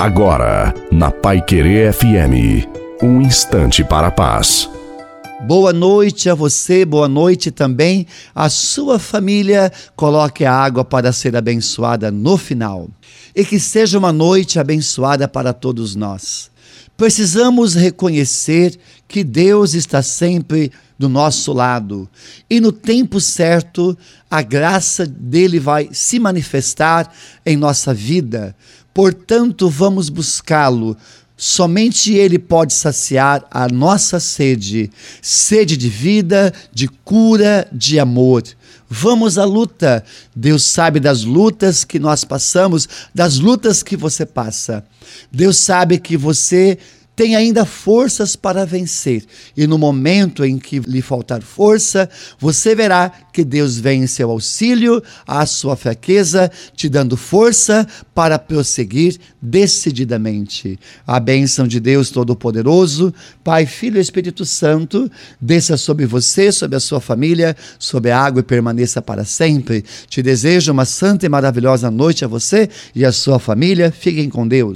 Agora, na Pai Querer FM, um instante para a paz. Boa noite a você, boa noite também à sua família. Coloque a água para ser abençoada no final. E que seja uma noite abençoada para todos nós. Precisamos reconhecer que Deus está sempre do nosso lado e no tempo certo a graça dele vai se manifestar em nossa vida. Portanto, vamos buscá-lo. Somente Ele pode saciar a nossa sede, sede de vida, de cura, de amor. Vamos à luta. Deus sabe das lutas que nós passamos, das lutas que você passa. Deus sabe que você tem ainda forças para vencer. E no momento em que lhe faltar força, você verá que Deus vem em seu auxílio, à sua fraqueza, te dando força para prosseguir decididamente. A bênção de Deus Todo-Poderoso, Pai, Filho e Espírito Santo, desça sobre você, sobre a sua família, sobre a água e permaneça para sempre. Te desejo uma santa e maravilhosa noite a você e a sua família. Fiquem com Deus.